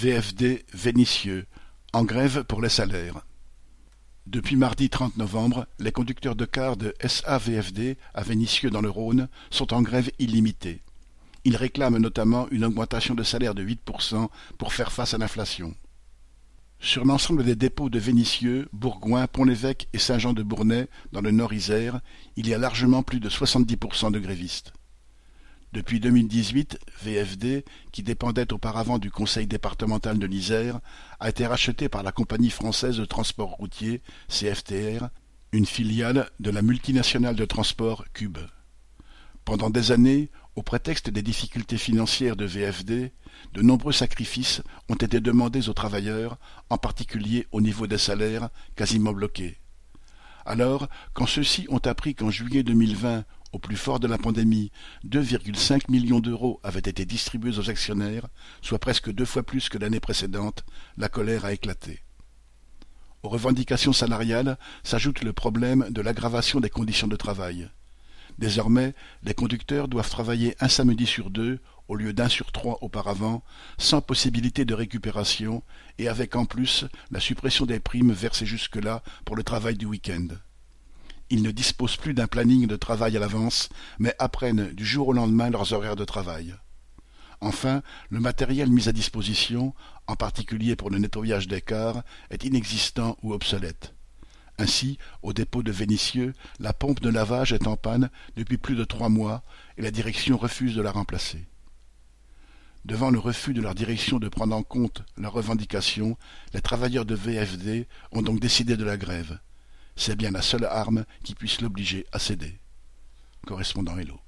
VFD Vénissieux, en grève pour les salaires. Depuis mardi 30 novembre, les conducteurs de cars de SAVFD à Vénissieux dans le Rhône sont en grève illimitée. Ils réclament notamment une augmentation de salaire de 8% pour faire face à l'inflation. Sur l'ensemble des dépôts de Vénissieux, Bourgoin, Pont-l'Évêque et Saint-Jean-de-Bournay, dans le Nord-Isère, il y a largement plus de 70% de grévistes. Depuis 2018, VFD, qui dépendait auparavant du conseil départemental de l'Isère, a été racheté par la compagnie française de transport routier, CFTR, une filiale de la multinationale de transport Cube. Pendant des années, au prétexte des difficultés financières de VFD, de nombreux sacrifices ont été demandés aux travailleurs, en particulier au niveau des salaires, quasiment bloqués. Alors, quand ceux-ci ont appris qu'en juillet 2020, au plus fort de la pandémie, 2,5 millions d'euros avaient été distribués aux actionnaires, soit presque deux fois plus que l'année précédente, la colère a éclaté. Aux revendications salariales s'ajoute le problème de l'aggravation des conditions de travail. Désormais, les conducteurs doivent travailler un samedi sur deux au lieu d'un sur trois auparavant, sans possibilité de récupération et avec en plus la suppression des primes versées jusque-là pour le travail du week-end. Ils ne disposent plus d'un planning de travail à l'avance, mais apprennent du jour au lendemain leurs horaires de travail. Enfin, le matériel mis à disposition, en particulier pour le nettoyage des cars, est inexistant ou obsolète. Ainsi, au dépôt de Vénissieux, la pompe de lavage est en panne depuis plus de trois mois et la direction refuse de la remplacer. Devant le refus de leur direction de prendre en compte leurs revendications, les travailleurs de VFD ont donc décidé de la grève. C'est bien la seule arme qui puisse l'obliger à céder. Correspondant Hello.